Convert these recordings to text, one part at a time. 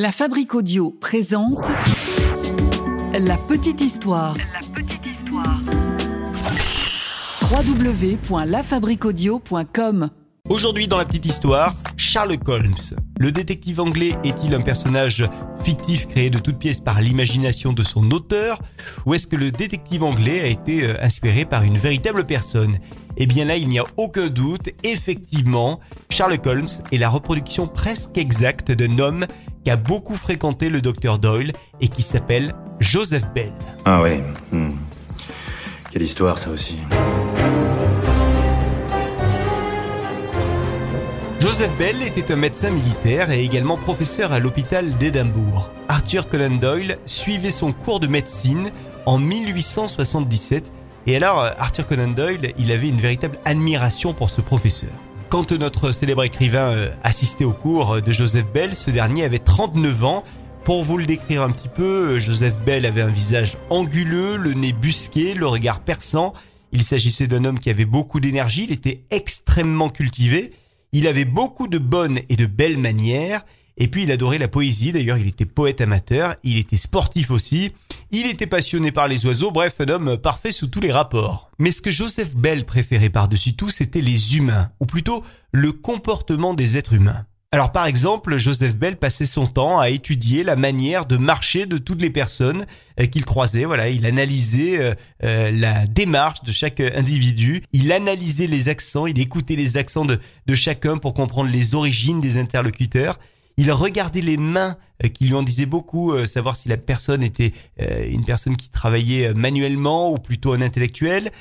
La Fabrique Audio présente La Petite Histoire. La petite histoire. www.lafabriquaudio.com Aujourd'hui dans la petite histoire, Sherlock Holmes. Le détective anglais est-il un personnage fictif créé de toutes pièces par l'imagination de son auteur ou est-ce que le détective anglais a été euh, inspiré par une véritable personne? Eh bien là, il n'y a aucun doute, effectivement, Sherlock Holmes est la reproduction presque exacte d'un homme beaucoup fréquenté le docteur Doyle et qui s'appelle Joseph Bell. Ah ouais. hmm. Quelle histoire ça aussi. Joseph Bell était un médecin militaire et également professeur à l'hôpital d'Édimbourg. Arthur Conan Doyle suivait son cours de médecine en 1877 et alors Arthur Conan Doyle, il avait une véritable admiration pour ce professeur. Quand notre célèbre écrivain euh, assistait au cours de Joseph Bell, ce dernier avait 39 ans. Pour vous le décrire un petit peu, euh, Joseph Bell avait un visage anguleux, le nez busqué, le regard perçant. Il s'agissait d'un homme qui avait beaucoup d'énergie, il était extrêmement cultivé. Il avait beaucoup de bonnes et de belles manières. Et puis il adorait la poésie, d'ailleurs il était poète amateur, il était sportif aussi, il était passionné par les oiseaux, bref un homme parfait sous tous les rapports. Mais ce que Joseph Bell préférait par-dessus tout, c'était les humains, ou plutôt le comportement des êtres humains. Alors par exemple, Joseph Bell passait son temps à étudier la manière de marcher de toutes les personnes euh, qu'il croisait. Voilà, il analysait euh, euh, la démarche de chaque individu, il analysait les accents, il écoutait les accents de, de chacun pour comprendre les origines des interlocuteurs. Il regardait les mains euh, qui lui en disaient beaucoup, euh, savoir si la personne était euh, une personne qui travaillait manuellement ou plutôt un intellectuel.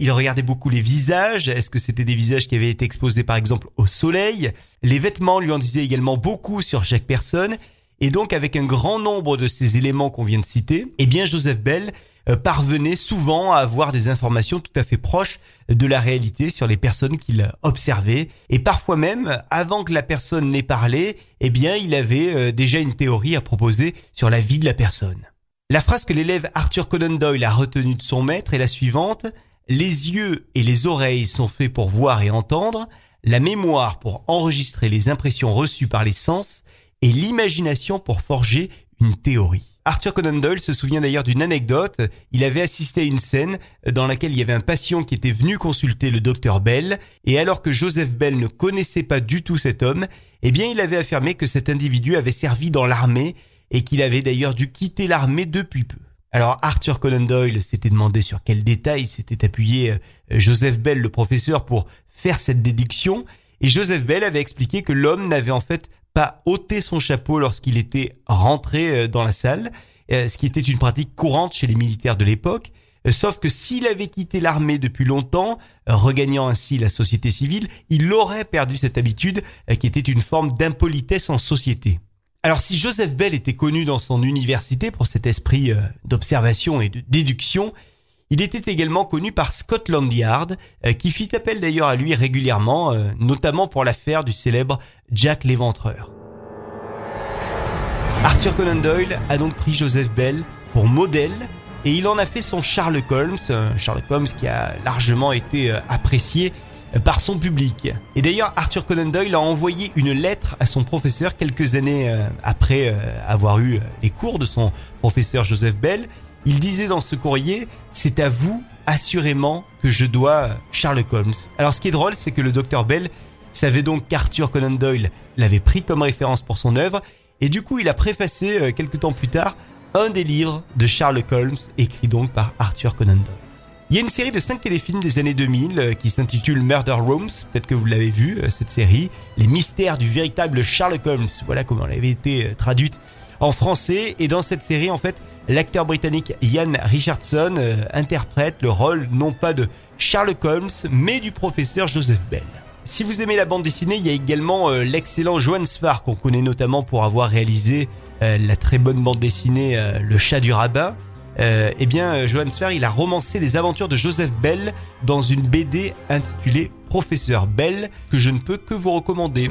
Il regardait beaucoup les visages. Est-ce que c'était des visages qui avaient été exposés par exemple au soleil? Les vêtements lui en disaient également beaucoup sur chaque personne. Et donc avec un grand nombre de ces éléments qu'on vient de citer, eh bien Joseph Bell euh, parvenait souvent à avoir des informations tout à fait proches de la réalité sur les personnes qu'il observait. Et parfois même, avant que la personne n'ait parlé, eh bien il avait euh, déjà une théorie à proposer sur la vie de la personne. La phrase que l'élève Arthur Conan Doyle a retenue de son maître est la suivante. Les yeux et les oreilles sont faits pour voir et entendre, la mémoire pour enregistrer les impressions reçues par les sens et l'imagination pour forger une théorie. Arthur Conan Doyle se souvient d'ailleurs d'une anecdote. Il avait assisté à une scène dans laquelle il y avait un patient qui était venu consulter le docteur Bell, et alors que Joseph Bell ne connaissait pas du tout cet homme, eh bien il avait affirmé que cet individu avait servi dans l'armée et qu'il avait d'ailleurs dû quitter l'armée depuis peu. Alors Arthur Conan Doyle s'était demandé sur quels détails s'était appuyé euh, Joseph Bell, le professeur, pour faire cette déduction, et Joseph Bell avait expliqué que l'homme n'avait en fait pas ôté son chapeau lorsqu'il était rentré euh, dans la salle, euh, ce qui était une pratique courante chez les militaires de l'époque, euh, sauf que s'il avait quitté l'armée depuis longtemps, regagnant ainsi la société civile, il aurait perdu cette habitude qui était une forme d'impolitesse en société. Alors si Joseph Bell était connu dans son université pour cet esprit d'observation et de déduction, il était également connu par Scotland Yard, euh, qui fit appel d'ailleurs à lui régulièrement, euh, notamment pour l'affaire du célèbre Jack l'Éventreur. Arthur Conan Doyle a donc pris Joseph Bell pour modèle et il en a fait son Sherlock Holmes, un Sherlock Holmes qui a largement été euh, apprécié euh, par son public. Et d'ailleurs, Arthur Conan Doyle a envoyé une lettre à son professeur quelques années euh, après euh, avoir eu euh, les cours de son professeur Joseph Bell. Il disait dans ce courrier, c'est à vous assurément que je dois Sherlock Holmes. Alors ce qui est drôle, c'est que le docteur Bell savait donc qu'Arthur Conan Doyle l'avait pris comme référence pour son œuvre, et du coup il a préfacé euh, quelques temps plus tard un des livres de Sherlock Holmes, écrit donc par Arthur Conan Doyle. Il y a une série de 5 téléfilms des années 2000 euh, qui s'intitule Murder Rooms, peut-être que vous l'avez vu, euh, cette série, Les mystères du véritable Sherlock Holmes, voilà comment elle avait été euh, traduite en français, et dans cette série en fait, l'acteur britannique Ian Richardson euh, interprète le rôle non pas de Sherlock Holmes, mais du professeur Joseph Bell. Si vous aimez la bande dessinée, il y a également euh, l'excellent Johan Sfar qu'on connaît notamment pour avoir réalisé euh, la très bonne bande dessinée Le chat du rabbin. Eh bien, Johan Sfar, il a romancé les aventures de Joseph Bell dans une BD intitulée Professeur Bell que je ne peux que vous recommander.